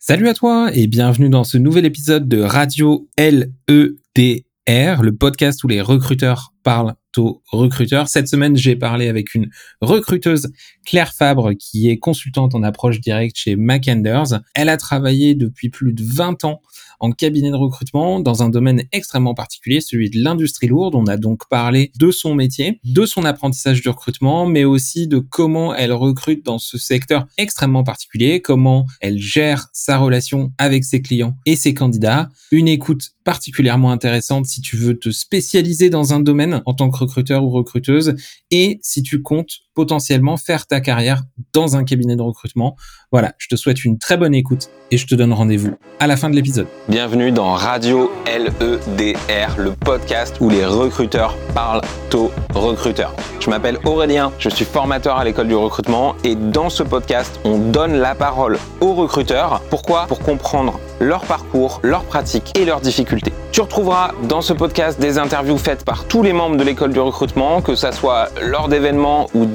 Salut à toi et bienvenue dans ce nouvel épisode de Radio LEDR, le podcast où les recruteurs parlent aux recruteurs. Cette semaine, j'ai parlé avec une recruteuse, Claire Fabre, qui est consultante en approche directe chez McAnders. Elle a travaillé depuis plus de 20 ans en cabinet de recrutement dans un domaine extrêmement particulier, celui de l'industrie lourde. On a donc parlé de son métier, de son apprentissage du recrutement, mais aussi de comment elle recrute dans ce secteur extrêmement particulier, comment elle gère sa relation avec ses clients et ses candidats. Une écoute particulièrement intéressante si tu veux te spécialiser dans un domaine en tant que recruteur ou recruteuse. Et si tu comptes potentiellement faire ta carrière dans un cabinet de recrutement. Voilà, je te souhaite une très bonne écoute et je te donne rendez-vous à la fin de l'épisode. Bienvenue dans Radio LEDR, le podcast où les recruteurs parlent aux recruteurs. Je m'appelle Aurélien, je suis formateur à l'école du recrutement et dans ce podcast, on donne la parole aux recruteurs. Pourquoi? Pour comprendre leur parcours, leurs pratiques et leurs difficultés. Tu retrouveras dans ce podcast des interviews faites par tous les membres de l'école du recrutement, que ça soit lors d'événements ou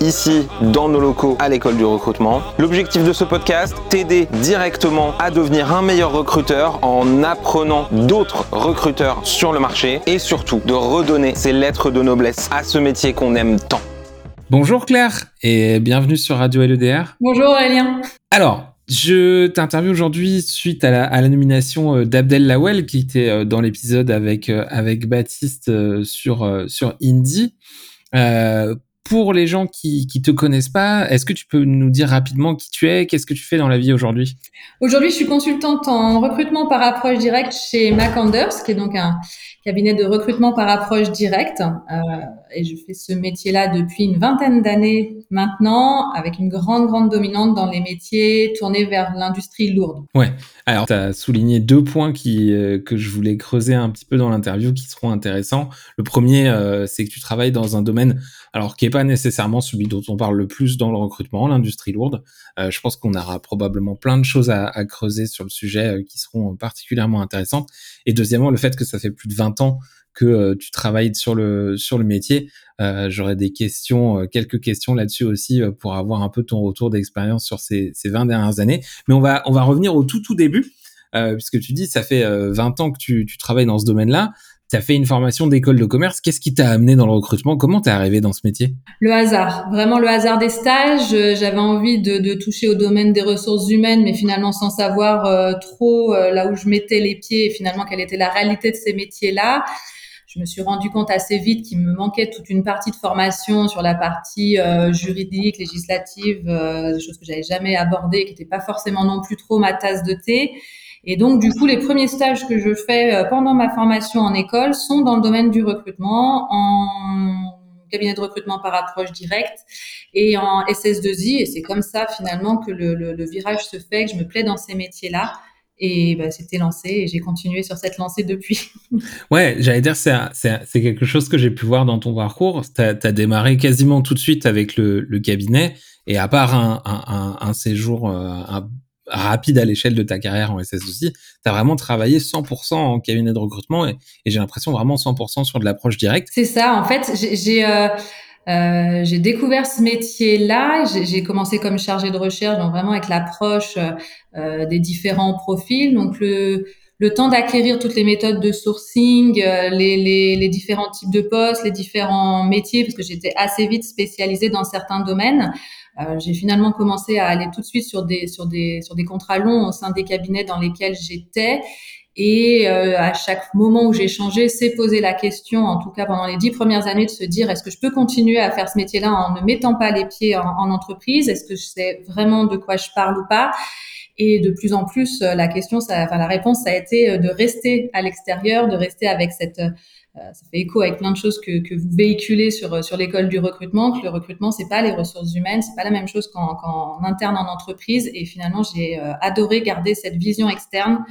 ici dans nos locaux à l'école du recrutement. L'objectif de ce podcast, t'aider directement à devenir un meilleur recruteur en apprenant d'autres recruteurs sur le marché et surtout de redonner ces lettres de noblesse à ce métier qu'on aime tant. Bonjour Claire et bienvenue sur Radio LEDR. Bonjour Aurélien. Alors, je t'interviewe aujourd'hui suite à la, nomination euh, d'Abdel Lawel qui était euh, dans l'épisode avec euh, avec Baptiste sur sur Indie. Pour les gens qui qui te connaissent pas, est-ce que tu peux nous dire rapidement qui tu es, qu'est-ce que tu fais dans la vie aujourd'hui? Aujourd'hui, je suis consultante en recrutement par approche directe chez MacAnders, qui est donc un cabinet de recrutement par approche directe. Euh, et je fais ce métier-là depuis une vingtaine d'années maintenant, avec une grande, grande dominante dans les métiers tournés vers l'industrie lourde. Ouais. Alors, tu as souligné deux points qui, euh, que je voulais creuser un petit peu dans l'interview qui seront intéressants. Le premier, euh, c'est que tu travailles dans un domaine, alors qui n'est pas nécessairement celui dont on parle le plus dans le recrutement, l'industrie lourde. Euh, je pense qu'on aura probablement plein de choses à, à creuser sur le sujet qui seront particulièrement intéressantes. Et deuxièmement, le fait que ça fait plus de 20 ans que euh, tu travailles sur le sur le métier. Euh, J'aurais des questions, euh, quelques questions là-dessus aussi euh, pour avoir un peu ton retour d'expérience sur ces, ces 20 dernières années. Mais on va on va revenir au tout tout début puisque tu dis ça fait 20 ans que tu, tu travailles dans ce domaine-là. Tu as fait une formation d'école de commerce. Qu'est-ce qui t'a amené dans le recrutement? Comment t'es arrivé dans ce métier? Le hasard, vraiment le hasard des stages. J'avais envie de, de, toucher au domaine des ressources humaines, mais finalement sans savoir trop là où je mettais les pieds et finalement quelle était la réalité de ces métiers-là je me suis rendu compte assez vite qu'il me manquait toute une partie de formation sur la partie euh, juridique, législative, euh, des choses que j'avais jamais abordées, qui n'étaient pas forcément non plus trop ma tasse de thé. Et donc, du coup, les premiers stages que je fais euh, pendant ma formation en école sont dans le domaine du recrutement, en cabinet de recrutement par approche directe et en SS2I. Et c'est comme ça, finalement, que le virage se fait, que je me plais dans ces métiers-là. Et bah, c'était lancé et j'ai continué sur cette lancée depuis. ouais, j'allais dire, c'est, quelque chose que j'ai pu voir dans ton parcours. Tu as, démarré quasiment tout de suite avec le, le cabinet et à part un, un, un, séjour euh, rapide à l'échelle de ta carrière en SS aussi, tu as vraiment travaillé 100% en cabinet de recrutement et, et j'ai l'impression vraiment 100% sur de l'approche directe. C'est ça, en fait, j'ai euh euh, j'ai découvert ce métier-là. J'ai commencé comme chargée de recherche, donc vraiment avec l'approche euh, des différents profils. Donc le, le temps d'acquérir toutes les méthodes de sourcing, euh, les, les, les, différents types de postes, les différents métiers, parce que j'étais assez vite spécialisée dans certains domaines. Euh, j'ai finalement commencé à aller tout de suite sur des sur des sur des contrats longs au sein des cabinets dans lesquels j'étais et euh, à chaque moment où j'ai changé, c'est poser la question, en tout cas pendant les dix premières années, de se dire est-ce que je peux continuer à faire ce métier-là en ne mettant pas les pieds en, en entreprise? Est-ce que je sais vraiment de quoi je parle ou pas? Et de plus en plus, euh, la question, enfin la réponse, ça a été euh, de rester à l'extérieur, de rester avec cette ça fait écho avec plein de choses que, que vous véhiculez sur sur l'école du recrutement. Que le recrutement, c'est pas les ressources humaines, c'est pas la même chose qu'en, qu'en interne en entreprise. Et finalement, j'ai adoré garder cette vision externe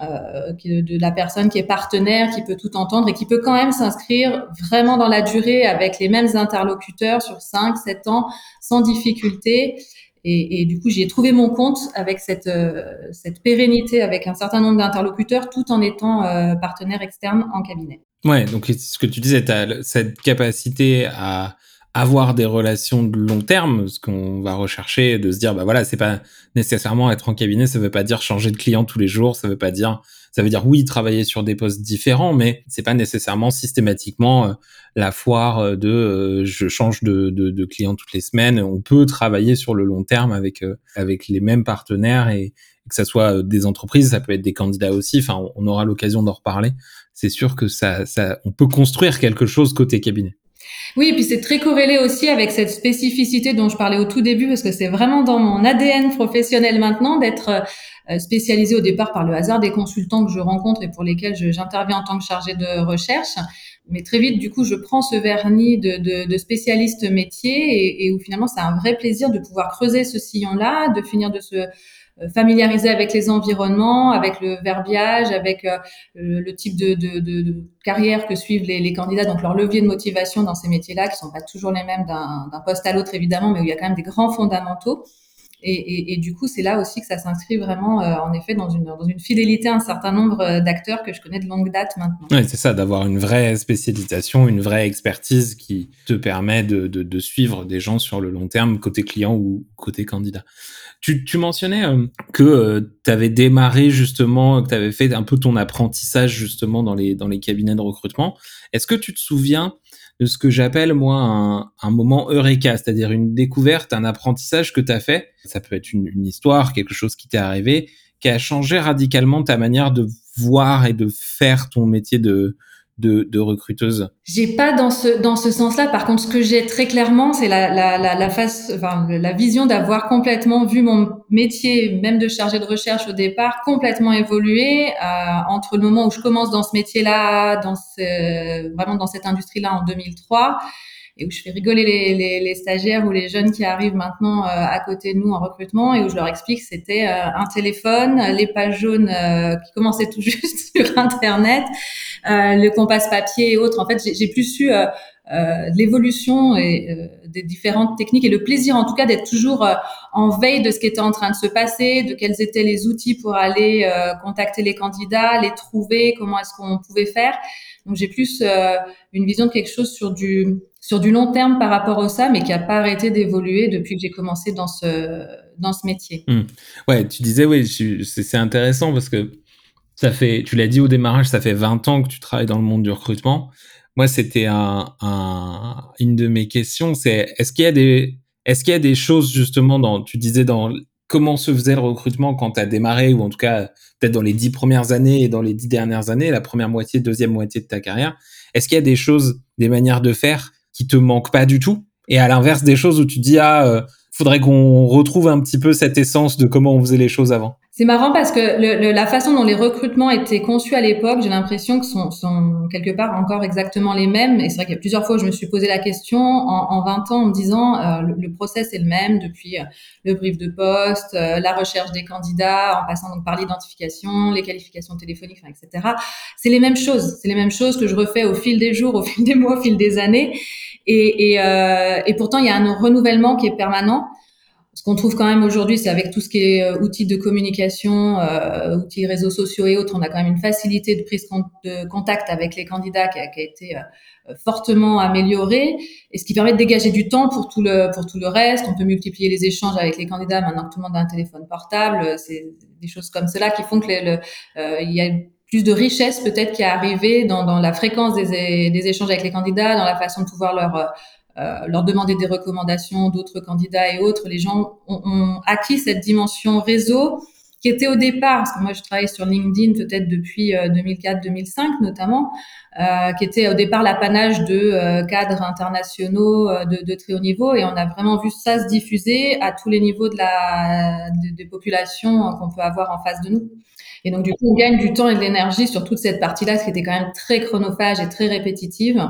euh, de la personne qui est partenaire, qui peut tout entendre et qui peut quand même s'inscrire vraiment dans la durée avec les mêmes interlocuteurs sur 5, 7 ans sans difficulté. Et, du coup, j'y ai trouvé mon compte avec cette, euh, cette pérennité avec un certain nombre d'interlocuteurs tout en étant euh, partenaire externe en cabinet. Ouais, donc ce que tu disais, tu as cette capacité à avoir des relations de long terme, ce qu'on va rechercher, de se dire, bah voilà, c'est pas nécessairement être en cabinet, ça veut pas dire changer de client tous les jours, ça veut pas dire, ça veut dire oui, travailler sur des postes différents, mais c'est pas nécessairement systématiquement euh, la foire euh, de euh, je change de, de, de, client toutes les semaines. On peut travailler sur le long terme avec avec les mêmes partenaires et, que ça soit des entreprises, ça peut être des candidats aussi. Enfin, on aura l'occasion d'en reparler. C'est sûr que ça, ça, on peut construire quelque chose côté cabinet. Oui, et puis c'est très corrélé aussi avec cette spécificité dont je parlais au tout début, parce que c'est vraiment dans mon ADN professionnel maintenant d'être euh, spécialisé au départ par le hasard des consultants que je rencontre et pour lesquels j'interviens en tant que chargé de recherche. Mais très vite, du coup, je prends ce vernis de, spécialiste métier et, et où finalement, c'est un vrai plaisir de pouvoir creuser ce sillon-là, de finir de se euh, familiariser avec les environnements, avec le verbiage, avec euh, le, type de, carrière que suivent les, candidats, donc leur levier de motivation dans ces métiers-là, qui sont pas toujours les mêmes d'un poste à l'autre évidemment, mais où il y a quand même des grands fondamentaux. Et, du coup, c'est là aussi que ça s'inscrit vraiment, euh, en effet, dans une, fidélité à un certain nombre d'acteurs que je connais de longue date maintenant. Oui, c'est ça, d'avoir une vraie spécialisation, une vraie expertise qui te permet de, suivre des gens sur le long terme, côté client ou côté candidat. Tu, tu mentionnais euh, que euh, tu avais démarré justement, que tu avais fait un peu ton apprentissage justement dans les, dans les cabinets de recrutement. Est-ce que tu te souviens de ce que j'appelle moi un, un, moment eureka, c'est-à-dire une découverte, un apprentissage que tu as fait? Ça peut être une, une histoire, quelque chose qui t'est arrivé, qui a changé radicalement ta manière de voir et de faire ton métier de, de, de recruteuse J'ai pas dans ce dans ce sens-là. Par contre, ce que j'ai très clairement, c'est la la la, la face, enfin la vision d'avoir complètement vu mon métier, même de chargé de recherche au départ, complètement évoluer euh, entre le moment où je commence dans ce métier-là, dans ce, vraiment dans cette industrie-là en 2003 et où je fais rigoler les, les, les, stagiaires ou les jeunes qui arrivent maintenant euh, à côté de nous en recrutement et où je leur explique que c'était euh, un téléphone, les pages jaunes euh, qui commençaient tout juste sur Internet, le compas papier et autres. En fait, j'ai plus su l'évolution et des différentes techniques et le plaisir en tout cas d'être toujours en veille de ce qui était en train de se passer, de quels étaient les outils pour aller contacter les candidats, les trouver, comment est-ce qu'on pouvait faire. Donc j'ai plus une vision de quelque chose sur du sur du long terme par rapport à ça, mais qui n'a pas arrêté d'évoluer depuis que j'ai commencé dans ce, dans ce métier. Mmh. Ouais, tu disais, oui, c'est intéressant parce que ça fait, tu l'as dit au démarrage, ça fait 20 ans que tu travailles dans le monde du recrutement. Moi, c'était un, un, une de mes questions, c'est est-ce qu'il y a des, est-ce qu'il y a des choses justement dans, tu disais dans comment se faisait le recrutement quand tu as démarré, ou en tout cas peut-être dans les dix premières années et dans les dix dernières années, la première moitié, deuxième moitié de ta carrière, est-ce qu'il y a des choses, des manières de faire qui te manquent pas du tout? Et à l'inverse des choses où tu dis ah euh, faudrait qu'on retrouve un petit peu cette essence de comment on faisait les choses avant. C'est marrant parce que le, la façon dont les recrutements étaient conçus à l'époque, j'ai l'impression que sont, sont quelque part encore exactement les mêmes. Et c'est vrai qu'il y a plusieurs fois où je me suis posé la question en, en 20 ans en me disant euh, le, le, process est le même depuis euh, le brief de poste, euh, la recherche des candidats, en passant donc par l'identification, les qualifications téléphoniques, enfin, etc. C'est les mêmes choses. C'est les mêmes choses que je refais au fil des jours, au fil des mois, au fil des années. Et, et, euh, et pourtant, il y a un renouvellement qui est permanent. Ce qu'on trouve quand même aujourd'hui, c'est avec tout ce qui est euh, outils de communication, euh, outils réseaux sociaux et autres, on a quand même une facilité de prise de contact avec les candidats qui a, qui a été euh, fortement améliorée, et ce qui permet de dégager du temps pour tout le pour tout le reste. On peut multiplier les échanges avec les candidats maintenant que tout le monde a un téléphone portable. C'est des choses comme cela qui font que le, euh, il y a plus de richesse peut-être qui est arrivée dans, dans la fréquence des, des échanges avec les candidats, dans la façon de pouvoir leur euh, leur demander des recommandations d'autres candidats et autres. Les gens ont, ont, acquis cette dimension réseau qui était au départ, parce que moi je travaille sur LinkedIn peut-être depuis 2004-2005 euh, notamment, euh, qui était au départ l'apanage de euh, cadres internationaux euh, de, de, très haut niveau, et on a vraiment vu ça se diffuser à tous les niveaux de la des populations qu'on peut avoir en face de nous. Et donc, du coup, on gagne du temps et de l'énergie sur toute cette partie-là, ce qui était quand même très chronophage et très répétitive,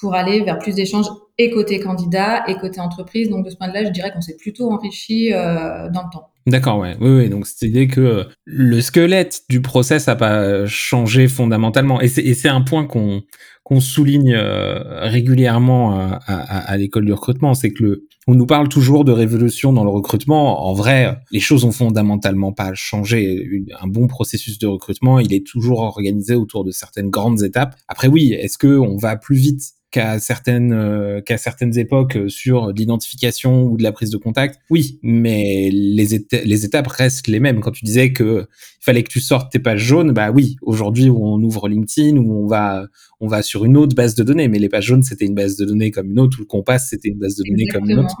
pour aller vers plus d'échanges et côté candidat et côté entreprise. Donc, de ce point de vue-là, je dirais qu'on s'est plutôt enrichi euh, dans le temps. D'accord, ouais. Oui, oui. Donc, c'est l'idée que le squelette du process n'a pas changé fondamentalement. Et c'est un point qu'on souligne euh, régulièrement à, à, à l'école du recrutement, c'est que le, on nous parle toujours de révolution dans le recrutement. En vrai, les choses ont fondamentalement pas changé. Un bon processus de recrutement, il est toujours organisé autour de certaines grandes étapes. Après, oui, est-ce que on va plus vite qu'à certaines euh, qu'à certaines époques sur l'identification ou de la prise de contact. Oui, mais les, les étapes restent les mêmes. Quand tu disais que il fallait que tu sortes tes pages jaunes, bah oui, aujourd'hui où on ouvre LinkedIn, où on va on va sur une autre base de données, mais les pages jaunes c'était une base de données comme une autre, ou le Compass c'était une base de données comme une autre.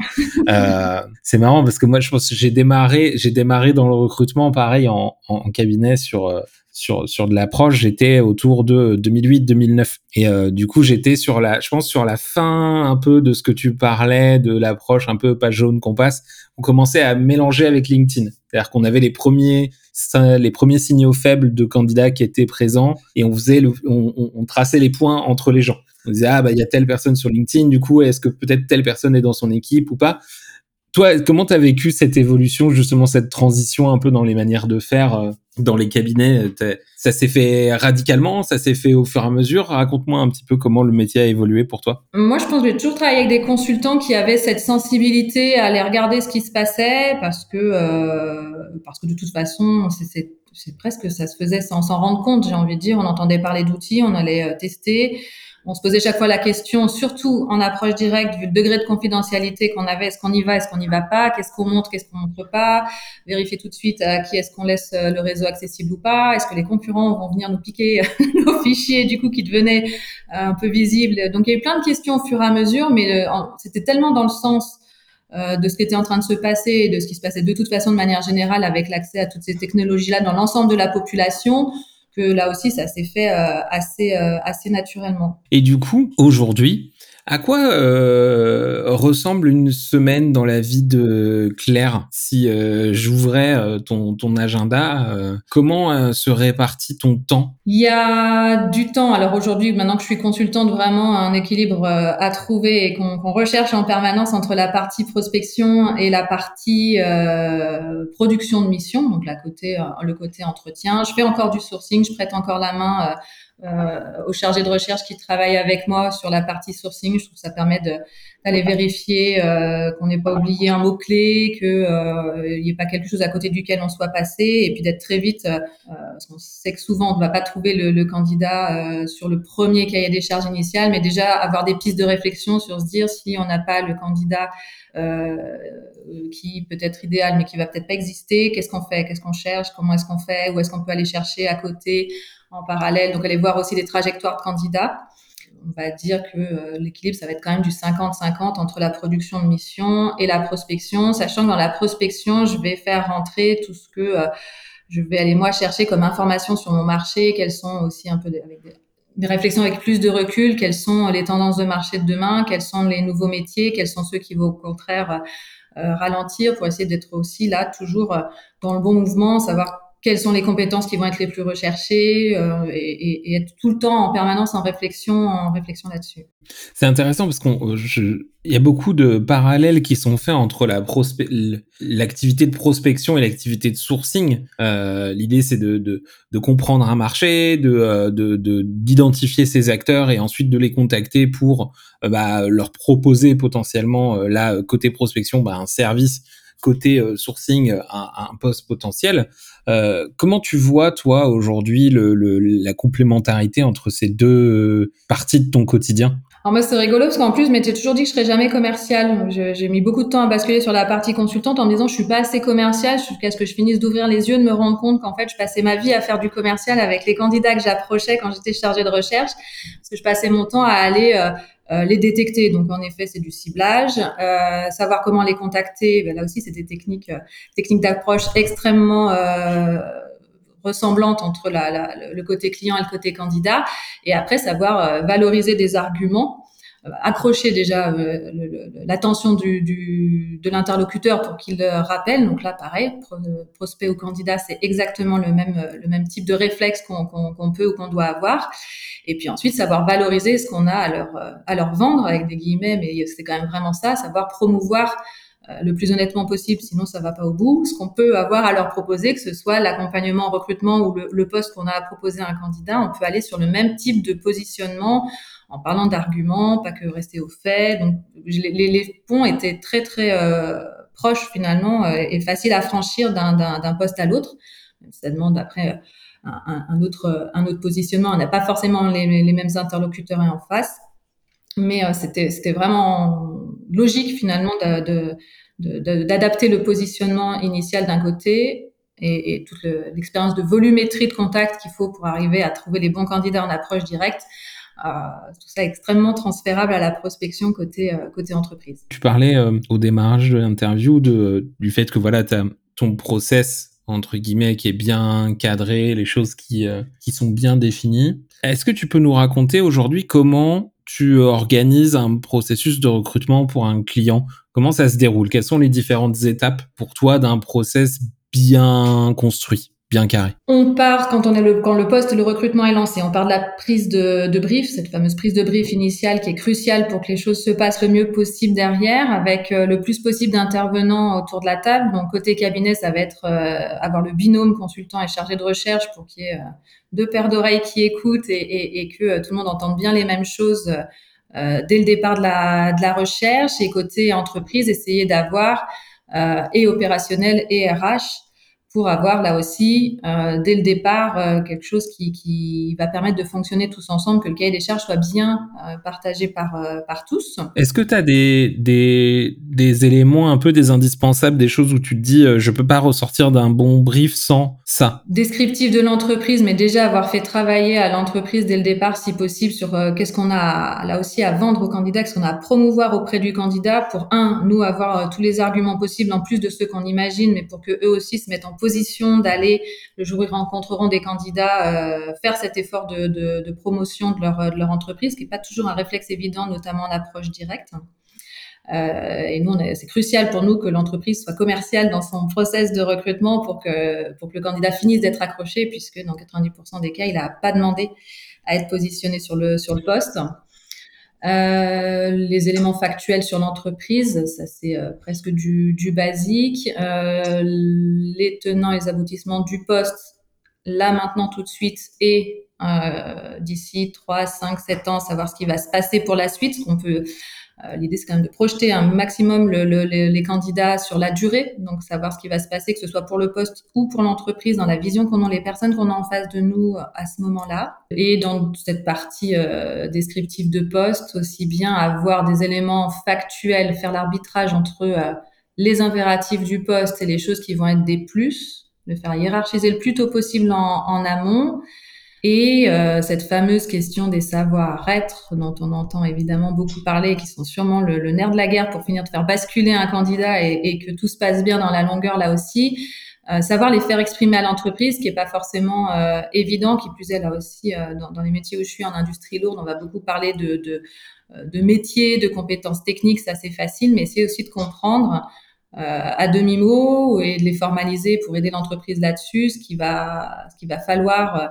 Euh, c'est marrant parce que moi je pense que j'ai démarré j'ai démarré dans le recrutement pareil en, en cabinet sur euh, sur sur de l'approche, j'étais autour de 2008-2009 et euh, du coup j'étais sur la, je pense sur la fin un peu de ce que tu parlais de l'approche un peu pas jaune qu'on passe. On commençait à mélanger avec LinkedIn, c'est-à-dire qu'on avait les premiers les premiers signaux faibles de candidats qui étaient présents et on faisait le, on, on, traçait les points entre les gens. On disait ah bah il y a telle personne sur LinkedIn, du coup est-ce que peut-être telle personne est dans son équipe ou pas? Toi, comment tu as vécu cette évolution, justement cette transition un peu dans les manières de faire euh, dans les cabinets Ça s'est fait radicalement Ça s'est fait au fur et à mesure? Raconte-moi un petit peu comment le métier a évolué pour toi. Moi, je pense que j'ai toujours travaillé avec des consultants qui avaient cette sensibilité à aller regarder ce qui se passait parce que, euh, parce que de toute façon, c'est presque ça se faisait sans s'en rendre compte, j'ai envie de dire. On entendait parler d'outils, on allait euh, tester on se posait chaque fois la question, surtout en approche directe, vu le degré de confidentialité qu'on avait, est-ce qu'on y va, est-ce qu'on n'y va pas, qu'est-ce qu'on montre, qu'est-ce qu'on montre pas, vérifier tout de suite à qui est-ce qu'on laisse euh, le réseau accessible ou pas, est-ce que les concurrents vont venir nous piquer nos fichiers, du coup, qui devenaient euh, un peu visibles? Donc, il y a eu plein de questions au fur et à mesure, mais c'était tellement dans le sens euh, de ce qui était en train de se passer et de ce qui se passait de toute façon de manière générale avec l'accès à toutes ces technologies-là dans l'ensemble de la population que là aussi, ça s'est fait euh, assez, euh, assez naturellement. Et du coup, aujourd'hui, à quoi euh, ressemble une semaine dans la vie de Claire Si euh, j'ouvrais euh, ton, ton agenda, euh, comment se répartit ton temps? Il y a du temps. Alors aujourd'hui, maintenant que je suis consultante, vraiment un équilibre à trouver et qu'on recherche en permanence entre la partie prospection et la partie production de mission, donc la côté, le côté entretien. Je fais encore du sourcing, je prête encore la main euh, aux chargés de recherche qui travaillent avec moi sur la partie sourcing. Je trouve que ça permet d'aller vérifier euh, qu'on n'ait pas oublié un mot-clé, qu'il euh, n'y ait pas quelque chose à côté duquel on soit passé, et puis d'être très vite, euh, parce qu'on sait que souvent on ne va pas trouver le, le candidat sur le premier cahier des charges initial, mais déjà avoir des pistes de réflexion sur se dire si on n'a pas le candidat euh, qui peut être idéal mais qui va peut-être pas exister. Qu'est-ce qu'on fait Qu'est-ce qu'on cherche Comment est-ce qu'on fait Où est-ce qu'on peut aller chercher à côté en parallèle. Donc, aller voir aussi des trajectoires de candidats. On va dire que euh, l'équilibre, ça va être quand même du 50-50 entre la production de mission et la prospection, sachant que dans la prospection, je vais faire rentrer tout ce que euh, je vais aller moi chercher comme information sur mon marché, quelles sont aussi un peu des, réflexions avec plus de recul, quelles sont les tendances de marché de demain, quels sont les nouveaux métiers, quels sont ceux qui vont au contraire euh, ralentir pour essayer d'être aussi là toujours dans le bon mouvement, savoir quelles sont les compétences qui vont être les plus recherchées euh, et, être tout le temps en permanence en réflexion, en réflexion là-dessus. C'est intéressant parce qu'on, il y a beaucoup de parallèles qui sont faits entre la l'activité de prospection et l'activité de sourcing. Euh, L'idée, c'est de, comprendre un marché, de euh, d'identifier ses acteurs et ensuite de les contacter pour euh, bah, leur proposer potentiellement euh, là côté prospection bah, un service côté euh, sourcing euh, un, poste potentiel. Euh, comment tu vois, toi, aujourd'hui, la complémentarité entre ces deux parties de ton quotidien? Alors moi c'est rigolo parce qu'en plus je m'étais toujours dit que je serais jamais commercial. J'ai mis beaucoup de temps à basculer sur la partie consultante en me disant je suis pas assez commercial jusqu'à ce que je finisse d'ouvrir les yeux, de me rendre compte qu'en fait je passais ma vie à faire du commercial avec les candidats que j'approchais quand j'étais chargée de recherche parce que je passais mon temps à aller euh, les détecter, donc en effet, c'est du ciblage. Euh, savoir comment les contacter, ben là aussi, c'est des techniques, euh, techniques d'approche extrêmement ressemblantes entre le côté client et le côté candidat. Et après, savoir valoriser des arguments accrocher déjà l'attention du, du, de l'interlocuteur pour qu'il rappelle. Donc là, pareil, prospect ou candidat, c'est exactement le même, le même type de réflexe qu'on peut ou qu'on doit avoir. Et puis ensuite, savoir valoriser ce qu'on a à leur, euh, à leur vendre, avec des guillemets, mais c'est quand même vraiment ça, savoir promouvoir euh, le plus honnêtement possible, sinon ça va pas au bout. Ce qu'on peut avoir à leur proposer, que ce soit l'accompagnement en recrutement ou le, poste qu'on a à proposer à un candidat, on peut aller sur le même type de positionnement en parlant d'arguments, pas que rester au fait. Donc les, les ponts étaient très très euh, proches finalement euh, et faciles à franchir d'un poste à l'autre. Ça demande après un, un, autre, un autre positionnement. On n'a pas forcément les, les, mêmes interlocuteurs en face. Mais c'était c'était vraiment logique finalement d'adapter le positionnement initial d'un côté et, toute l'expérience de volumétrie de contact qu'il faut pour arriver à trouver les bons candidats en approche directe. Euh, tout ça extrêmement transférable à la prospection côté euh, côté entreprise. Tu parlais euh, au démarrage de l'interview du fait que voilà as ton process entre guillemets qui est bien cadré, les choses qui qui sont bien définies. Est-ce que tu peux nous raconter aujourd'hui comment tu organises un processus de recrutement pour un client? Comment ça se déroule? Quelles sont les différentes étapes pour toi d'un process bien construit? Bien carré On part quand on est le quand le poste le recrutement est lancé, on part de la prise de, de, brief, cette fameuse prise de brief initiale qui est cruciale pour que les choses se passent le mieux possible derrière, avec euh, le plus possible d'intervenants autour de la table. Donc côté cabinet, ça va être euh, avoir le binôme consultant et chargé de recherche pour qu'il y ait euh, deux paires d'oreilles qui écoutent et, et, et, que tout le monde entende bien les mêmes choses. dès le départ de la, de la recherche et côté entreprise, essayer d'avoir et opérationnel et RH pour avoir là aussi, euh, dès le départ, euh, quelque chose qui, qui, va permettre de fonctionner tous ensemble, que le cahier des charges soit bien euh, partagé par, par tous. Est-ce que tu as des, des, des, éléments un peu des indispensables, des choses où tu te dis, je peux pas ressortir d'un bon brief sans ça? Descriptif de l'entreprise, mais déjà avoir fait travailler à l'entreprise dès le départ, si possible, sur qu'est-ce qu'on a là aussi à vendre au candidat, qu'est-ce qu'on a à promouvoir auprès du candidat, pour un, nous avoir tous les arguments possibles, en plus de ceux qu'on imagine, mais pour que eux aussi se mettent en position d'aller, le jour où ils rencontreront des candidats, euh, faire cet effort de, promotion de leur, de leur entreprise, qui n'est pas toujours un réflexe évident, notamment en approche directe. Euh, et nous, c'est crucial pour nous que l'entreprise soit commerciale dans son process de recrutement pour que, pour que le candidat finisse d'être accroché, puisque dans 90% des cas, il n'a pas demandé à être positionné sur le, sur le poste. Euh, les éléments factuels sur l'entreprise, ça c'est euh, presque du, du basique. Euh, les tenants et les aboutissements du poste, là maintenant tout de suite et euh, d'ici 3, 5, 7 ans, savoir ce qui va se passer pour la suite, qu'on peut l'idée, c'est quand même de projeter un maximum le, le, les candidats sur la durée, donc savoir ce qui va se passer, que ce soit pour le poste ou pour l'entreprise, dans la vision qu'ont les personnes qu'on a en face de nous euh, à ce moment-là. Et dans cette partie euh, descriptive de poste, aussi bien avoir des éléments factuels, faire l'arbitrage entre euh, les impératifs du poste et les choses qui vont être des plus, le faire hiérarchiser le plus tôt possible en, en amont et euh, cette fameuse question des savoir-être, dont on entend évidemment beaucoup parler, qui sont sûrement le, le, nerf de la guerre pour finir de faire basculer un candidat et, et que tout se passe bien dans la longueur là aussi. Euh, savoir les faire exprimer à l'entreprise, qui est pas forcément euh, évident, qui plus est là aussi euh, dans, dans, les métiers où je suis en industrie lourde, on va beaucoup parler de, de, euh, de métiers, de compétences techniques, ça c'est facile, mais c'est aussi de comprendre à demi-mot et de les formaliser pour aider l'entreprise là-dessus, ce qui va, ce qu'il va falloir euh,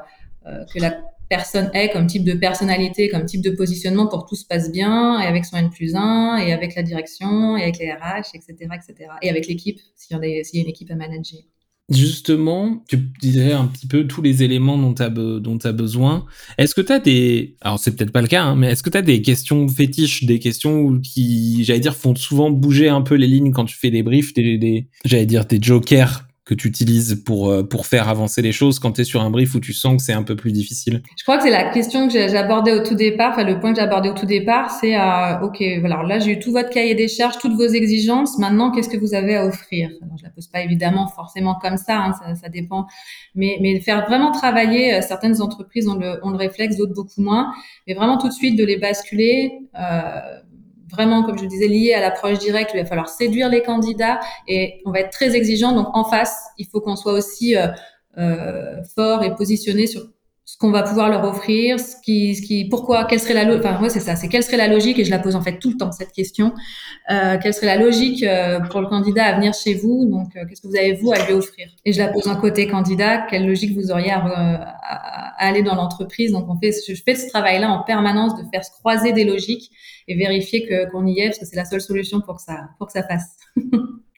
que la personne est comme type de personnalité, comme type de positionnement pour que tout se passe bien, et avec son N plus 1, et avec la direction, et avec les RH, etc., etc. Et avec l'équipe, s'il y, a une équipe à manager. Justement, tu disais un petit peu tous les éléments dont tu as, besoin. Est-ce que tu as des... Alors, c'est peut-être pas le cas, hein, mais est-ce que tu as des questions fétiches, des questions qui, j'allais dire, font souvent bouger un peu les lignes quand tu fais des briefs, des j'allais dire, des jokers que tu utilises pour, euh, pour faire avancer les choses quand tu es sur un brief où tu sens que c'est un peu plus difficile? Je crois que c'est la question que j'ai abordée au tout départ, enfin le point que abordé au tout départ, c'est euh, ok, voilà, là j'ai eu tout votre cahier des charges, toutes vos exigences, maintenant qu'est-ce que vous avez à offrir? Alors, Je la pose pas évidemment forcément comme ça, hein, ça, ça, dépend, mais, mais faire vraiment travailler, euh, certaines entreprises ont le, ont le réflexe, d'autres beaucoup moins, mais vraiment tout de suite de les basculer. Euh, vraiment, comme je disais, lié à l'approche directe, il va falloir séduire les candidats et on va être très exigeant. Donc en face, il faut qu'on soit aussi euh, euh, fort et positionné sur ce qu'on va pouvoir leur offrir, ce qui, ce qui, pourquoi, quelle serait la, enfin ouais c'est ça, c'est quelle serait la logique et je la pose en fait tout le temps cette question. Euh, quelle serait la logique euh, pour le candidat à venir chez vous? Donc euh, qu'est-ce que vous avez vous à lui offrir? Et je la pose en côté candidat, quelle logique vous auriez à, à, à aller dans l'entreprise? Donc on fait, je fais ce travail-là en permanence de faire se croiser des logiques et vérifier que qu'on y est parce que c'est la seule solution pour que ça pour que ça passe.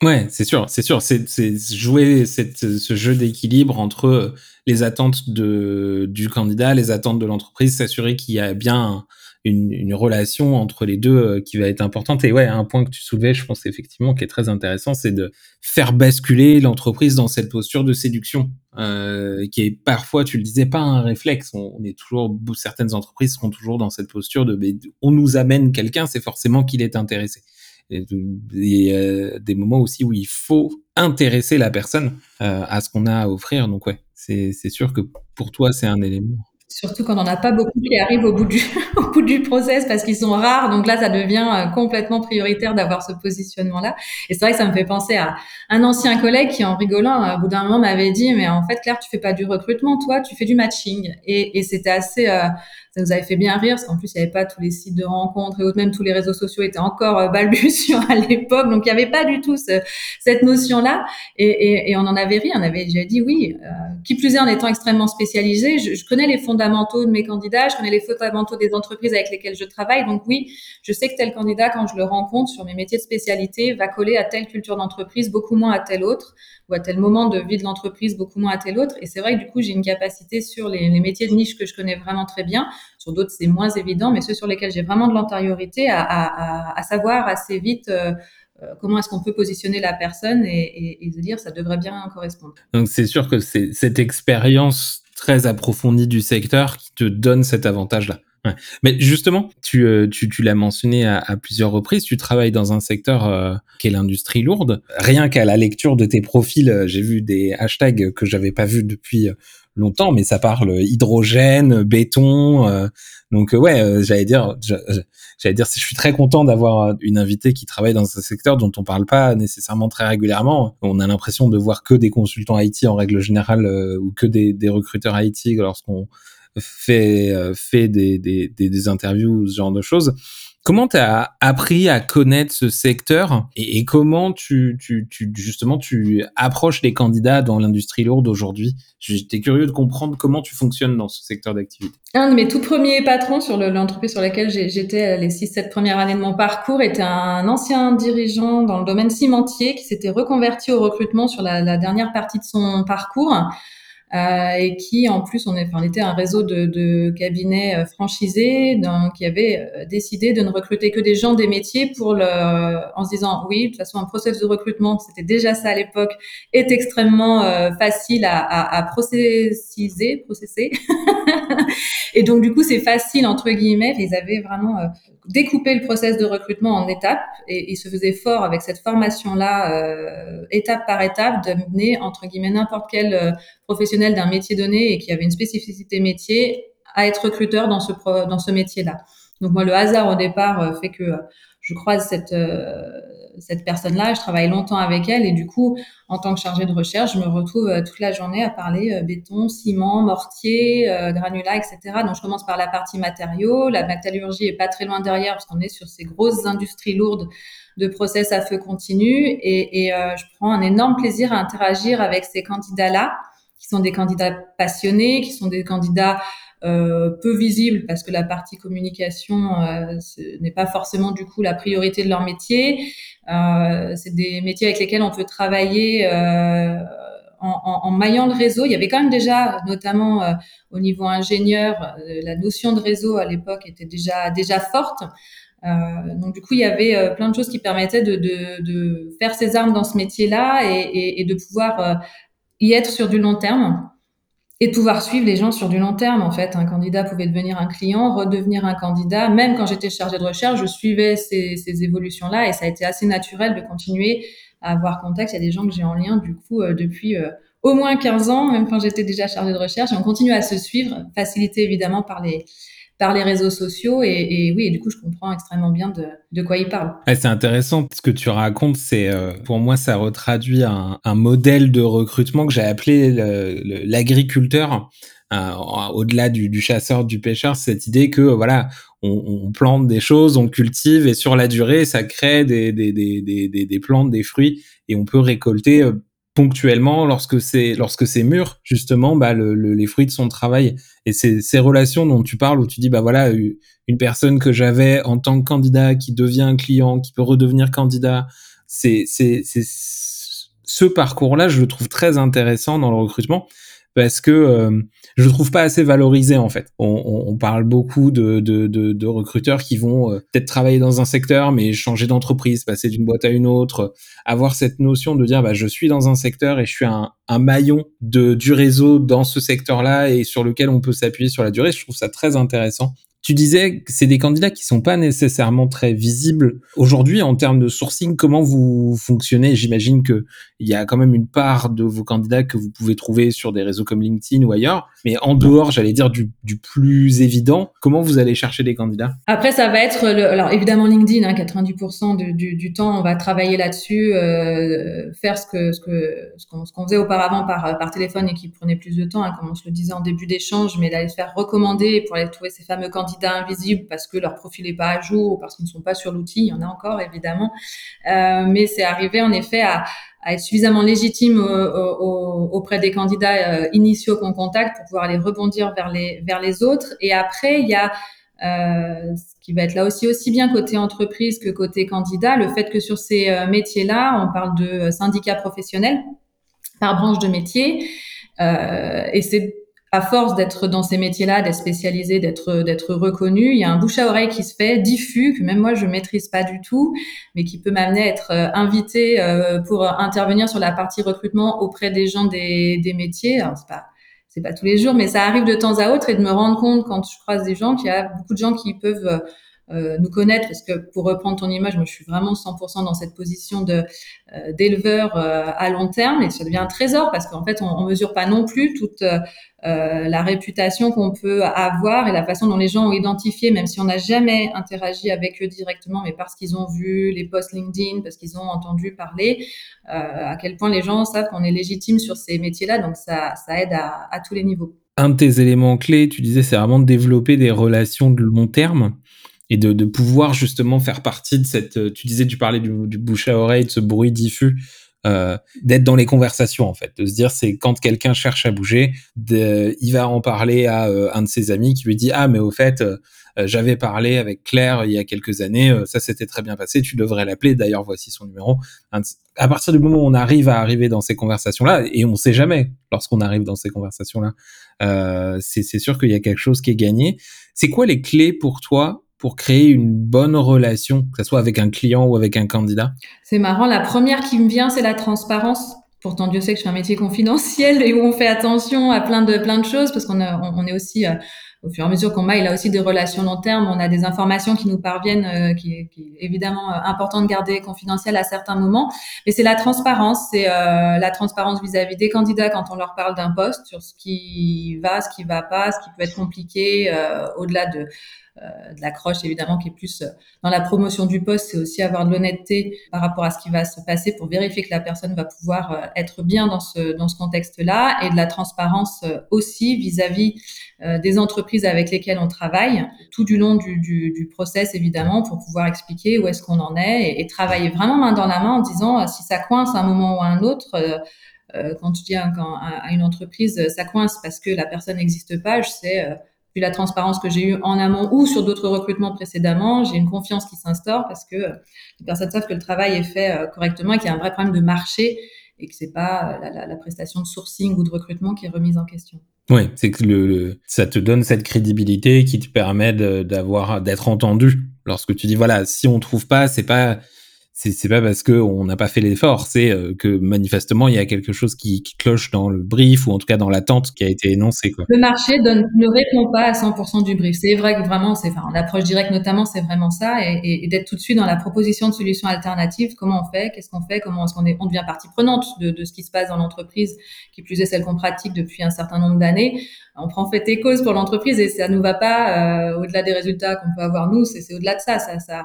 Ouais, c'est sûr, c'est sûr, c'est jouer cette, ce jeu d'équilibre entre les attentes de, du candidat, les attentes de l'entreprise, s'assurer qu'il y a bien une, une, relation entre les deux euh, qui va être importante. Et ouais, un point que tu soulevais, je pense effectivement qui est très intéressant, c'est de faire basculer l'entreprise dans cette posture de séduction euh, qui est parfois, tu le disais, pas un réflexe. On, est toujours, certaines entreprises seront toujours dans cette posture de, on nous amène quelqu'un, c'est forcément qu'il est intéressé. Et y a des moments aussi où il faut intéresser la personne euh, à ce qu'on a à offrir. Donc ouais, c'est sûr que pour toi, c'est un élément. Surtout quand on n'a pas beaucoup qui arrivent au bout du, au process parce qu'ils sont rares. Donc là, ça devient euh, complètement prioritaire d'avoir ce positionnement-là. Et c'est vrai que ça me fait penser à un ancien collègue qui, en rigolant, au bout d'un moment, m'avait dit, mais en fait, Claire, tu fais pas du recrutement, toi, tu fais du matching. Et, et c'était assez, euh, ça nous avait fait bien rire parce qu'en plus il n'y avait pas tous les sites de rencontres et autres, même tous les réseaux sociaux étaient encore euh, balbutiants à l'époque, donc il n'y avait pas du tout cette notion-là. Et, et, et, on en avait ri, on avait déjà dit oui. Euh, qui plus est en étant extrêmement spécialisé, je, je, connais les fondamentaux de mes candidats, je connais les fondamentaux des entreprises avec lesquelles je travaille, donc oui, je sais que tel candidat quand je le rencontre sur mes métiers de spécialité va coller à telle culture d'entreprise, beaucoup moins à telle autre ou à tel moment de vie de l'entreprise, beaucoup moins à tel autre. Et c'est vrai que du coup, j'ai une capacité sur les, métiers de niche que je connais vraiment très bien. Sur d'autres, c'est moins évident, mais ceux sur lesquels j'ai vraiment de l'antériorité à, à, savoir assez vite euh, euh, comment est-ce qu'on peut positionner la personne et, et, et, se dire ça devrait bien correspondre. Donc c'est sûr que c'est cette expérience très approfondie du secteur qui te donne cet avantage-là. Mais justement, tu, euh, tu, tu l'as mentionné à, à, plusieurs reprises, tu travailles dans un secteur euh, qui est l'industrie lourde. Rien qu'à la lecture de tes profils, euh, j'ai vu des hashtags que j'avais pas vus depuis longtemps, mais ça parle hydrogène, béton. donc ouais, j'allais dire, j'allais dire, je suis très content d'avoir une invitée qui travaille dans ce secteur dont on parle pas nécessairement très régulièrement. On a l'impression de voir que des consultants IT en règle générale ou que des, des recruteurs IT lorsqu'on fait euh, des, interviews ce genre de choses. Comment tu as appris à connaître ce secteur et, comment tu, justement tu approches les candidats dans l'industrie lourde aujourd'hui? J'étais curieux de comprendre comment tu fonctionnes dans ce secteur d'activité. Un de mes tout premiers patrons sur l'entreprise sur laquelle j'étais les 6-7 premières années de mon parcours était un ancien dirigeant dans le domaine cimentier qui s'était reconverti au recrutement sur la dernière partie de son parcours. Euh, et qui en plus on, est, enfin, on était un réseau de, de cabinets euh, franchisés donc, qui avait euh, décidé de ne recruter que des gens des métiers pour le, en se disant oui de toute façon un process de recrutement c'était déjà ça à l'époque est extrêmement facile à, à, à processiser processer et donc du coup c'est facile entre guillemets ils avaient vraiment découpé le process de recrutement en étapes et ils se faisaient fort avec cette formation là étape par étape de mener entre guillemets n'importe quel professionnel d'un métier donné et qui avait une spécificité métier à être recruteur dans ce, dans ce métier-là. Donc moi, le hasard au départ euh, fait que euh, je croise cette, euh, cette personne-là, je travaille longtemps avec elle et du coup, en tant que chargée de recherche, je me retrouve toute la journée à parler béton, ciment, mortier, granulat, etc. Donc je commence par la partie matériaux, la métallurgie est pas très loin derrière parce qu'on est sur ces grosses industries lourdes de process à feu continu et, je prends un énorme plaisir à interagir avec ces candidats-là qui sont des candidats passionnés, qui sont des candidats euh, peu visibles parce que la partie communication euh, n'est pas forcément du coup la priorité de leur métier. Euh, c'est des métiers avec lesquels on peut travailler euh, en, en, en, maillant le réseau. Il y avait quand même déjà, notamment euh, au niveau ingénieur, euh, la notion de réseau à l'époque était déjà déjà forte. donc du coup, il y avait plein de choses qui permettaient de, de, de faire ses armes dans ce métier-là et, et, et, de pouvoir y être sur du long terme et de pouvoir suivre les gens sur du long terme. En fait, un candidat pouvait devenir un client, redevenir un candidat. Même quand j'étais chargée de recherche, je suivais ces, ces évolutions-là et ça a été assez naturel de continuer à avoir contact. Il y a des gens que j'ai en lien, du coup, euh, depuis euh, au moins 15 ans, même quand j'étais déjà chargée de recherche. Et on continue à se suivre, facilité évidemment par les, par les réseaux sociaux. Et, oui, et du coup, je comprends extrêmement bien de, quoi il parle. c'est intéressant. Ce que tu racontes, c'est euh, pour moi, ça retraduit un, modèle de recrutement que j'ai appelé l'agriculteur. Euh, au-delà du, chasseur, du pêcheur, cette idée que voilà, on, on, plante des choses, on cultive et sur la durée, ça crée des, des, des, des, des plantes, des fruits et on peut récolter euh, ponctuellement lorsque c'est lorsque c'est mûr justement bah le, les fruits de son travail. Et c'est ces relations dont tu parles où tu dis bah voilà une personne que j'avais en tant que candidat qui devient client qui peut redevenir candidat c'est c'est c'est ce parcours là je le trouve très intéressant dans le recrutement parce que euh, je trouve pas assez valorisé en fait. On, on, parle beaucoup de, de, de, de recruteurs qui vont euh, peut-être travailler dans un secteur mais changer d'entreprise, passer d'une boîte à une autre, avoir cette notion de dire bah je suis dans un secteur et je suis un, un maillon de du réseau dans ce secteur-là et sur lequel on peut s'appuyer sur la durée. Je trouve ça très intéressant. Tu disais que c'est des candidats qui sont pas nécessairement très visibles. Aujourd'hui, en termes de sourcing, comment vous fonctionnez? J'imagine que il y a quand même une part de vos candidats que vous pouvez trouver sur des réseaux comme LinkedIn ou ailleurs. Mais en dehors, j'allais dire du, plus évident, comment vous allez chercher des candidats? Après, ça va être, alors évidemment LinkedIn, hein, 90% du, du, temps, on va travailler là-dessus, euh, faire ce que ce qu'on faisait auparavant par par téléphone et qui prenait plus de temps, hein, comme on se le disait en début d'échange, mais d'aller se faire recommander pour aller trouver ces fameux candidats invisibles parce que leur profil n'est pas à jour ou parce qu'ils ne sont pas sur l'outil. Il y en a encore évidemment, euh, mais c'est arrivé en effet à, être suffisamment légitime auprès des candidats euh, initiaux qu'on contacte pour pouvoir aller rebondir vers les vers les autres. Et après, il y a euh, ce qui va être là aussi aussi bien côté entreprise que côté candidat, le fait que sur ces euh, métiers-là, on parle de syndicats professionnels par branche de métier. Euh, et c'est à force d'être dans ces métiers-là, d'être spécialisé, d'être d'être reconnu, il y a un bouche à oreille qui se fait, diffus, que même moi je maîtrise pas du tout, mais qui peut m'amener à être euh, invité euh, pour intervenir sur la partie recrutement auprès des gens des, des métiers. Alors c'est pas c'est pas tous les jours, mais ça arrive de temps à autre et de me rendre compte quand je croise des gens qu'il y a beaucoup de gens qui peuvent euh, nous connaître, parce que pour reprendre ton image, moi je suis vraiment 100% dans cette position de euh, d'éleveur euh, à long terme, et ça devient un trésor parce qu'en fait on, on mesure pas non plus toute la réputation qu'on peut avoir et la façon dont les gens ont identifié, même si on n'a jamais interagi avec eux directement, mais parce qu'ils ont vu les posts LinkedIn, parce qu'ils ont entendu parler, à quel point les gens savent qu'on est légitime sur ces métiers-là, donc ça, ça aide à, à tous les niveaux. Un de tes éléments clés, tu disais, c'est vraiment de développer des relations de long terme et de, de, pouvoir justement faire partie de cette. Euh, tu disais, tu parlais du, bouche à oreille, de ce bruit diffus. Euh, d'être dans les conversations en fait, de se dire c'est quand quelqu'un cherche à bouger, de, il va en parler à euh, un de ses amis qui lui dit ah mais au fait euh, j'avais parlé avec Claire il y a quelques années, ça s'était très bien passé, tu devrais l'appeler. D'ailleurs voici son numéro. À partir du moment où on arrive à arriver dans ces conversations là et on sait jamais lorsqu'on arrive dans ces conversations là, c'est sûr qu'il y a quelque chose qui est gagné. C'est quoi les clés pour toi pour créer une bonne relation, que ce soit avec un client ou avec un candidat? C'est marrant, la première qui me vient, c'est la transparence. Pourtant, Dieu sait que je fais un métier confidentiel et où on fait attention à plein de plein de choses parce qu'on on est aussi euh, au fur et à mesure qu'on maille, a aussi des relations long terme, on a des informations qui nous parviennent, euh, qui, est évidemment euh, important de garder confidentielles à certains moments. Mais c'est la transparence, c'est euh, la transparence vis-à-vis des candidats quand on leur parle d'un poste sur ce qui va, ce qui va pas, ce qui peut être compliqué, au-delà de euh, de l'accroche évidemment qui est plus euh, dans la promotion du poste, c'est aussi avoir de l'honnêteté par rapport à ce qui va se passer pour vérifier que la personne va pouvoir euh, être bien dans ce dans ce contexte-là et de la transparence aussi vis-à-vis des entreprises avec lesquelles on travaille tout du long du, du, du process évidemment pour pouvoir expliquer où est-ce qu'on en est et, travailler vraiment main dans la main en disant si ça coince à un moment ou à un autre quand tu dis à, une entreprise ça coince parce que la personne n'existe pas, je sais vu la transparence que j'ai eue en amont ou sur d'autres recrutements précédemment, j'ai une confiance qui s'instaure parce que euh, les personnes savent que le travail est fait euh, correctement et qu'il y a un vrai problème de marché et que c'est pas euh, la, prestation de sourcing ou de recrutement qui est remise en question. Oui, c'est que le, ça te donne cette crédibilité qui te permet d'avoir d'être entendu lorsque tu dis voilà si on trouve pas c'est pas c'est pas parce que on n'a pas fait l'effort, c'est euh, que manifestement il y a quelque chose qui, qui, cloche dans le brief ou en tout cas dans l'attente qui a été énoncé. Quoi. Le marché donne, ne répond pas à 100% du brief. C'est vrai que vraiment, c'est enfin l'approche directe notamment, c'est vraiment ça, et, et, et d'être tout de suite dans la proposition de solutions alternatives. Comment on fait? Qu'est-ce qu'on fait? Comment est-ce qu'on est On devient partie prenante de, de ce qui se passe dans l'entreprise, qui plus est celle qu'on pratique depuis un certain nombre d'années. On prend fait et cause pour l'entreprise et ça nous va pas euh, au-delà des résultats qu'on peut avoir nous. C'est au-delà de ça. Ça, ça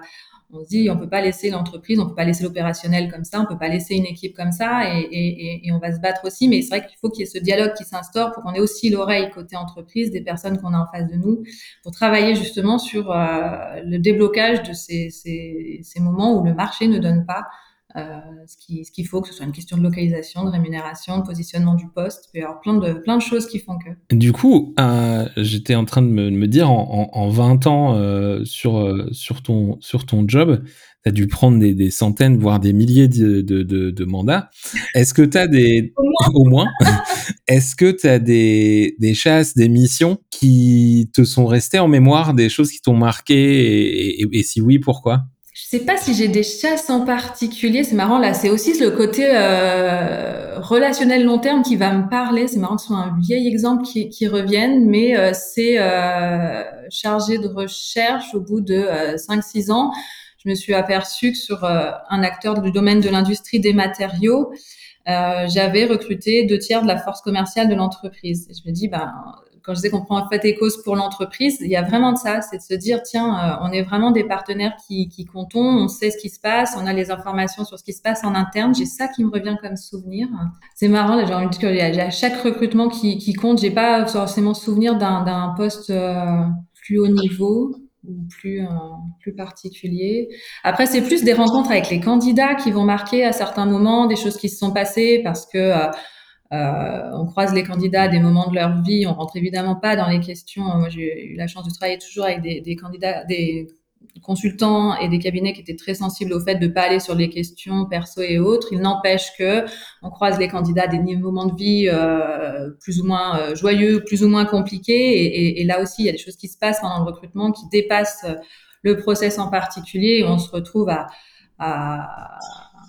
on se dit on peut pas laisser l'entreprise, on peut pas laisser l'opérationnel comme ça, on peut pas laisser une équipe comme ça et, et, et on va se battre aussi. Mais c'est vrai qu'il faut qu'il y ait ce dialogue qui s'instaure pour qu'on ait aussi l'oreille côté entreprise des personnes qu'on a en face de nous pour travailler justement sur euh, le déblocage de ces, ces, ces, moments où le marché ne donne pas ce qu'il ce qu'il faut, que ce soit une question de localisation, de rémunération, de positionnement du poste. Il peut y avoir plein de, plein de choses qui font que. Du coup, j'étais en train de me, me dire, en, en, en 20 ans sur, sur, ton, sur ton job, tu as dû prendre des, des, centaines, voire des milliers de, de, de, de mandats. Est-ce que tu as des... Au moins. Est-ce que tu as des, des chasses, des missions qui te sont restées en mémoire, des choses qui t'ont marqué et, et, et, si oui, pourquoi? Je sais pas si j'ai des chasses en particulier. C'est marrant là. C'est aussi le côté euh, relationnel long terme qui va me parler. C'est marrant que ce soit un vieil exemple qui, qui revienne, mais euh, c'est euh, chargé de recherche au bout de 5-6 ans je me suis aperçue que sur euh, un acteur du domaine de l'industrie des matériaux, euh, j'avais recruté deux tiers de la force commerciale de l'entreprise. Je me dis, ben, quand je disais qu'on prend en fait causes pour l'entreprise, il y a vraiment de ça, c'est de se dire, tiens, euh, on est vraiment des partenaires qui, qui comptons, on sait ce qui se passe, on a les informations sur ce qui se passe en interne. J'ai ça qui me revient comme souvenir. C'est marrant, j'ai envie de dire à chaque recrutement qui, qui compte, j'ai pas forcément souvenir d'un poste plus haut niveau ou plus euh, plus particulier. Après, c'est plus des rencontres avec les candidats qui vont marquer à certains moments des choses qui se sont passées parce que euh, euh on croise les candidats à des moments de leur vie. On rentre évidemment pas dans les questions. Moi, j'ai eu la chance de travailler toujours avec des, candidats, des consultants et des cabinets qui étaient très sensibles au fait de pas aller sur les questions perso et autres. Il n'empêche que on croise les candidats à des moments de vie euh, plus ou moins euh, joyeux, plus ou moins compliqués. Et, là aussi, il y a des choses qui se passent pendant le recrutement qui dépassent euh, le process en particulier on se retrouve à, à,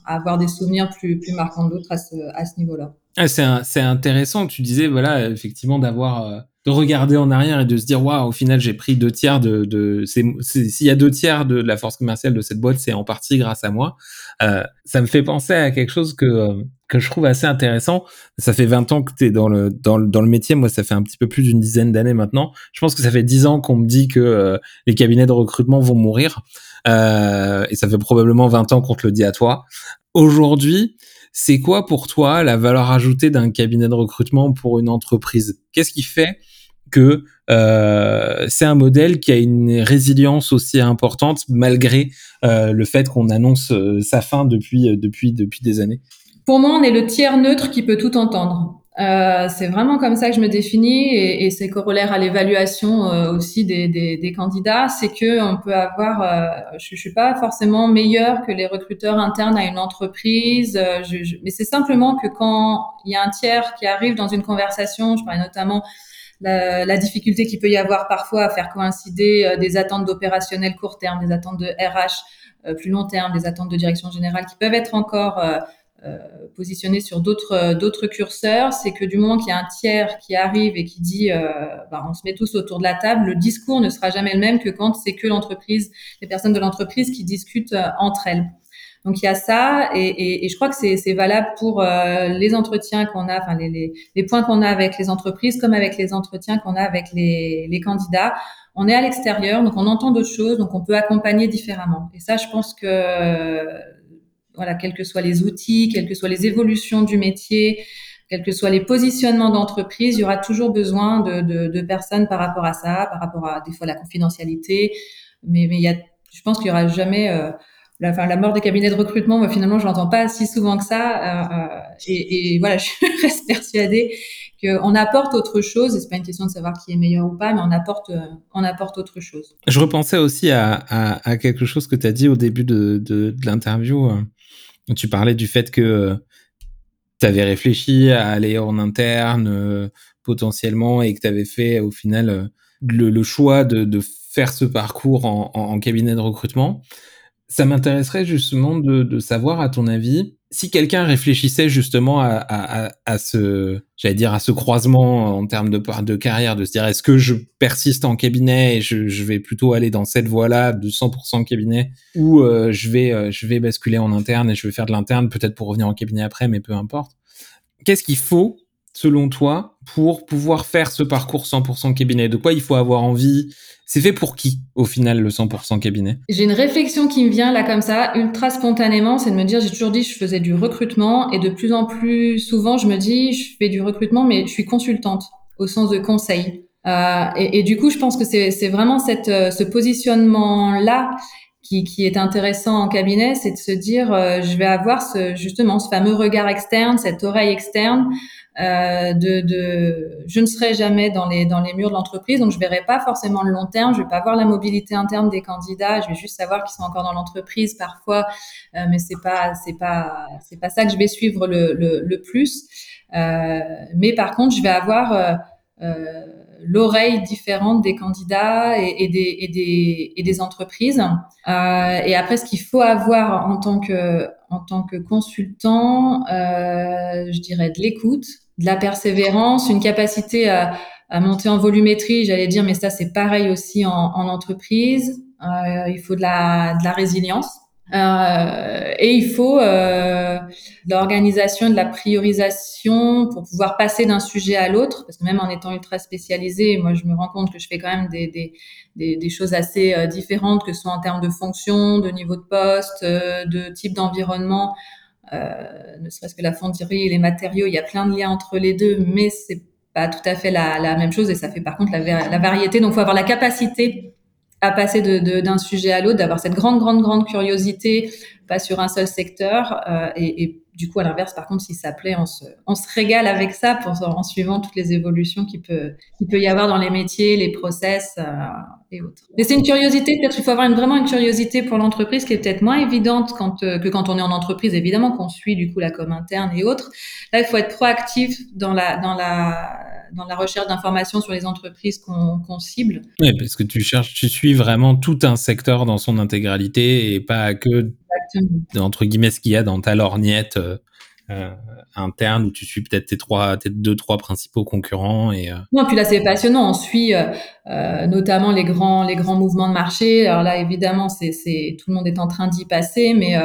à avoir des souvenirs plus, plus marquants d'autres à ce, à ce niveau-là. Ah, c'est intéressant. Tu disais, voilà, effectivement, d'avoir euh, de regarder en arrière et de se dire waouh au final j'ai pris deux tiers de, de s'il y a deux tiers de la force commerciale de cette boîte c'est en partie grâce à moi. Euh, ça me fait penser à quelque chose que que je trouve assez intéressant. Ça fait 20 ans que tu es dans le, dans le dans le métier. Moi ça fait un petit peu plus d'une dizaine d'années maintenant. Je pense que ça fait 10 ans qu'on me dit que euh, les cabinets de recrutement vont mourir. Euh, et ça fait probablement 20 ans qu'on te le dit à toi. Aujourd'hui c'est quoi pour toi la valeur ajoutée d'un cabinet de recrutement pour une entreprise? Qu'est-ce qui fait que euh, c'est un modèle qui a une résilience aussi importante malgré euh, le fait qu'on annonce euh, sa fin depuis des années? Pour moi, on est le tiers neutre qui peut tout entendre. Euh, c'est vraiment comme ça que je me définis et, et c'est corollaire à l'évaluation euh, aussi des, des, des, candidats, c'est que on peut avoir, euh, je, je suis pas forcément meilleure que les recruteurs internes à une entreprise, je, je, mais c'est simplement que quand il y a un tiers qui arrive dans une conversation, je parlais notamment la, la, difficulté qu'il peut y avoir parfois à faire coïncider euh, des attentes d'opérationnel court terme, des attentes de RH euh, plus long terme, des attentes de direction générale qui peuvent être encore euh, euh positionnées sur d'autres d'autres curseurs, c'est que du moment qu'il y a un tiers qui arrive et qui dit euh, bah, on se met tous autour de la table, le discours ne sera jamais le même que quand c'est que l'entreprise, les personnes de l'entreprise qui discutent entre elles. Donc il y a ça, et, et, et je crois que c'est valable pour euh, les entretiens qu'on a, enfin les, les, les points qu'on a avec les entreprises, comme avec les entretiens qu'on a avec les, les candidats. On est à l'extérieur, donc on entend d'autres choses, donc on peut accompagner différemment. Et ça, je pense que voilà, quels que soient les outils, quelles que soient les évolutions du métier, quels que soient les positionnements d'entreprise, il y aura toujours besoin de, de, de, personnes par rapport à ça, par rapport à des fois la confidentialité. Mais, mais il y a, je pense qu'il y aura jamais euh, la, enfin, la mort des cabinets de recrutement, moi, finalement, je l'entends pas si souvent que ça. Euh, euh, et, et, voilà, je reste persuadée qu'on apporte autre chose. Et c'est pas une question de savoir qui est meilleur ou pas, mais on apporte, euh, on apporte autre chose. Je repensais aussi à, à, à quelque chose que tu as dit au début de, de, de l'interview. Tu parlais du fait que tu avais réfléchi à aller en interne potentiellement et que tu avais fait au final le, le choix de, faire ce parcours en cabinet de recrutement. Ça m'intéresserait justement de, savoir, à ton avis, si quelqu'un réfléchissait justement à, ce, j'allais dire, à ce croisement en termes de, carrière, de se dire, est-ce que je persiste en cabinet et je, je vais plutôt aller dans cette voie-là de 100% cabinet, ou euh, je vais, euh, je vais basculer en interne et je vais faire de l'interne, peut-être pour revenir en cabinet après, mais peu importe. Qu'est-ce qu'il faut, selon toi, pour pouvoir faire ce parcours 100% cabinet? De quoi il faut avoir envie? C'est fait pour qui, au final, le 100% cabinet? J'ai une réflexion qui me vient là comme ça, ultra spontanément, c'est de me dire, j'ai toujours dit, je faisais du recrutement, et de plus en plus souvent, je me dis, je fais du recrutement, mais je suis consultante, au sens de conseil. Euh, et, du coup, je pense que c'est vraiment cette, euh, ce positionnement-là qui, qui est intéressant en cabinet, c'est de se dire, euh, je vais avoir justement ce fameux regard externe, cette oreille externe. Euh, de, de, je ne serai jamais dans les dans les murs de l'entreprise, donc je verrai pas forcément le long terme, je vais pas voir la mobilité interne des candidats, je vais juste savoir qu'ils sont encore dans l'entreprise parfois, euh, mais c'est pas c'est pas c'est pas ça que je vais suivre le le, le plus. Euh, mais par contre, je vais avoir euh, euh, l'oreille différente des candidats et, et, des, et, des, et des entreprises. Euh, et après, ce qu'il faut avoir en tant que, en tant que consultant, euh, je dirais de l'écoute, de la persévérance, une capacité à, à monter en volumétrie, j'allais dire, mais ça c'est pareil aussi en, en entreprise. Euh, il faut de la, de la résilience. Euh, et il faut euh, l'organisation, de la priorisation pour pouvoir passer d'un sujet à l'autre. Parce que même en étant ultra spécialisé, moi je me rends compte que je fais quand même des, des, des, des choses assez euh, différentes, que ce soit en termes de fonction, de niveau de poste, euh, de type d'environnement. Euh, ne serait-ce que la fonderie et les matériaux, il y a plein de liens entre les deux, mais c'est pas tout à fait la, la, même chose et ça fait par contre la, la variété. Donc, faut avoir la capacité à passer d'un de, d'un sujet à l'autre, d'avoir cette grande, grande, grande curiosité, pas sur un seul secteur. Euh, et, et, du coup, à l'inverse, par contre, si ça plaît, on se, on se régale avec ça pour, en suivant toutes les évolutions qu'il peut, qu'il peut y avoir dans les métiers, les process euh, et autres. Mais c'est une curiosité, peut-être qu'il faut avoir une, vraiment une curiosité pour l'entreprise qui est peut-être moins évidente quand, euh, que quand on est en entreprise, évidemment, qu'on suit du coup la com interne et autres. Là, il faut être proactif dans la, dans la, dans la recherche d'informations sur les entreprises qu'on qu cible. Oui, parce que tu cherches, tu suis vraiment tout un secteur dans son intégralité et pas que Exactement. entre guillemets ce qu'il y a dans ta lorgnette euh, euh, interne où tu suis peut-être tes trois, tes deux, trois principaux concurrents et. Euh... Non, puis là c'est passionnant. On suit euh, notamment les grands, les grands mouvements de marché. Alors là, évidemment, c'est, c'est tout le monde est en train d'y passer, mais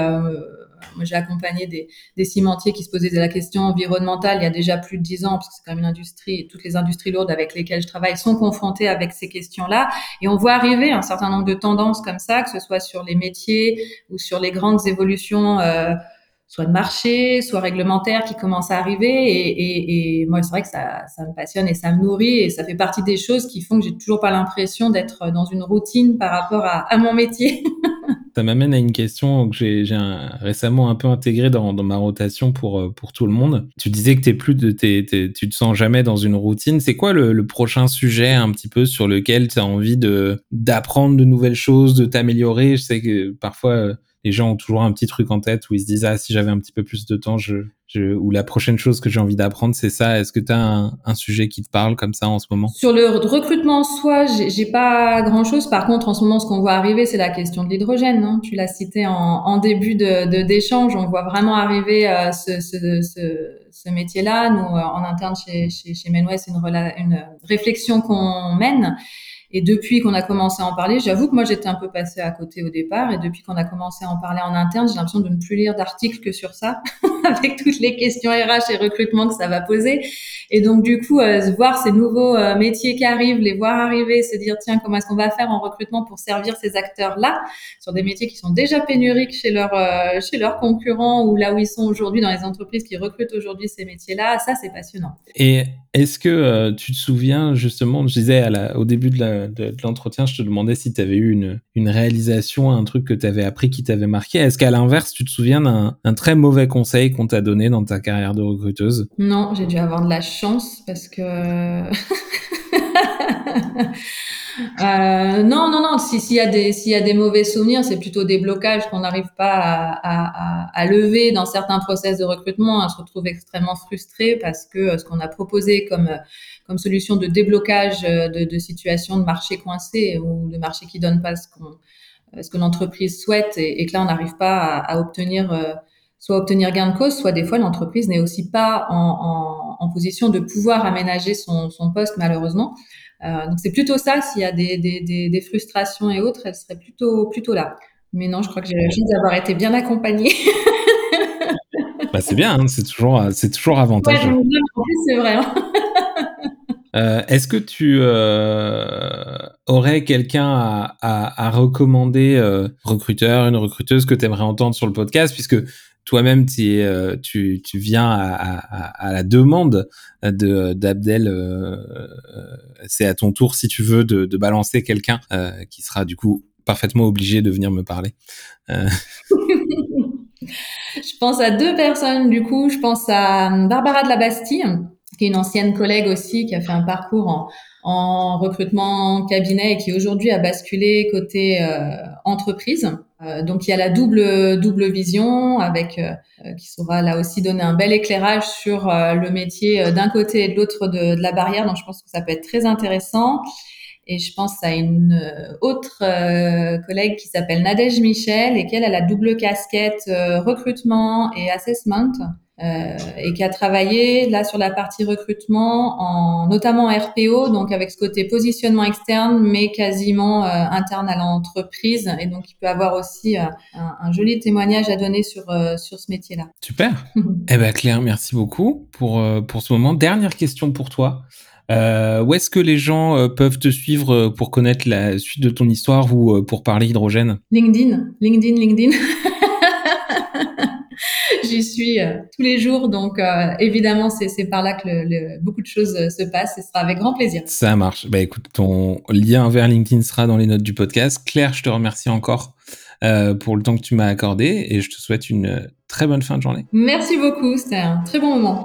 moi, j'ai accompagné des, des, cimentiers qui se posaient la question environnementale il y a déjà plus de dix ans, parce que c'est quand même une industrie, toutes les industries lourdes avec lesquelles je travaille sont confrontées avec ces questions-là. Et on voit arriver un certain nombre de tendances comme ça, que ce soit sur les métiers ou sur les grandes évolutions. Euh, soit de marché, soit réglementaire qui commencent à arriver. Et, moi, c'est vrai que ça, ça me passionne et ça me nourrit et ça fait partie des choses qui font que j'ai toujours pas l'impression d'être dans une routine par rapport à, mon métier. ça m'amène à une question que j'ai récemment un peu intégrée dans, ma rotation pour, pour tout le monde. Tu disais que t'es plus de, tu te sens jamais dans une routine. C'est quoi le, prochain sujet un petit peu sur lequel tu as envie d'apprendre de nouvelles choses, de t'améliorer? Je sais que parfois, les gens ont toujours un petit truc en tête où ils se disent ah si j'avais un petit peu plus de temps je, je ou la prochaine chose que j'ai envie d'apprendre c'est ça. Est-ce que tu as un, sujet qui te parle comme ça en ce moment? Sur le recrutement en soi j'ai pas grand chose par contre en ce moment ce qu'on voit arriver c'est la question de l'hydrogène tu l'as cité en, en, début de d'échange. On voit vraiment arriver euh, ce, ce, ce, ce métier là nous euh, en interne chez chez, chez Menway c'est une, une réflexion qu'on mène et depuis qu'on a commencé à en parler, j'avoue que moi j'étais un peu passée à côté au départ. Et depuis qu'on a commencé à en parler en interne, j'ai l'impression de ne plus lire d'articles que sur ça, avec toutes les questions RH et recrutement que ça va poser. Et donc du coup, euh, voir ces nouveaux euh, métiers qui arrivent, les voir arriver, se dire tiens comment est-ce qu'on va faire en recrutement pour servir ces acteurs-là sur des métiers qui sont déjà pénuriques chez leurs euh, chez leurs concurrents ou là où ils sont aujourd'hui dans les entreprises qui recrutent aujourd'hui ces métiers-là, ça c'est passionnant. Et est-ce que euh, tu te souviens justement, je disais au début de, l'entretien, je te demandais si tu avais eu une, une réalisation, un truc que tu avais appris qui t'avait marqué. Est-ce qu'à l'inverse, tu te souviens d'un un très mauvais conseil qu'on t'a donné dans ta carrière de recruteuse Non, j'ai dû avoir de la chance parce que... Euh, non, non, non. S'il si y a des s'il y a des mauvais souvenirs, c'est plutôt des blocages qu'on n'arrive pas à, à, lever dans certains process de recrutement. On se retrouve extrêmement frustré parce que euh, ce qu'on a proposé comme comme solution de déblocage euh, de, de situations de marché coincé ou de marché qui donne pas ce qu'on ce que l'entreprise souhaite et, que là on n'arrive pas à, obtenir euh, soit obtenir gain de cause, soit des fois l'entreprise n'est aussi pas en, en, en, position de pouvoir aménager son, son poste malheureusement. Euh, donc c'est plutôt ça, s'il y a des, des, des, des, frustrations et autres, elles seraient plutôt, plutôt là. Mais non, je crois que j'ai la chance d'avoir été bien accompagnée. bah c'est bien, hein, c'est toujours, c'est toujours avantageux. Ouais, c'est vrai. Hein. Euh, Est-ce que tu euh, aurais quelqu'un à, à, à, recommander, euh, recruteur, une recruteuse que tu aimerais entendre sur le podcast, puisque toi-même euh, tu, tu viens à, la demande de d'Abdel euh, c'est à ton tour si tu veux de, balancer quelqu'un euh, qui sera du coup parfaitement obligé de venir me parler. je pense à deux personnes du coup. Je pense à Barbara de la Bastille, qui est une ancienne collègue aussi, qui a fait un parcours en, en recrutement cabinet et qui aujourd'hui a basculé côté euh, entreprise. Euh, donc il y a la double double vision avec euh, qui saura là aussi donner un bel éclairage sur le métier d'un côté et de l'autre de, de, la barrière. Donc je pense que ça peut être très intéressant. Et je pense à une autre collègue qui s'appelle Nadège Michel et qu'elle a la double casquette recrutement et assessment. Euh, et qui a travaillé là sur la partie recrutement, en, notamment en RPO, donc avec ce côté positionnement externe, mais quasiment euh, interne à l'entreprise. Et donc, il peut avoir aussi euh, un, un, joli témoignage à donner sur, sur ce métier-là. Super. eh ben Claire, merci beaucoup pour, pour ce moment. Dernière question pour toi. Euh, où est-ce que les gens peuvent te suivre pour connaître la suite de ton histoire ou pour parler hydrogène? LinkedIn, LinkedIn, LinkedIn. j'y suis euh, tous les jours. Donc, euh, évidemment, c'est par là que le, beaucoup de choses euh, se passent et ce sera avec grand plaisir. Ça marche. Bah, écoute, ton lien vers LinkedIn sera dans les notes du podcast. Claire, je te remercie encore pour le temps que tu m'as accordé et je te souhaite une très bonne fin de journée. Merci beaucoup. C'était un très bon moment.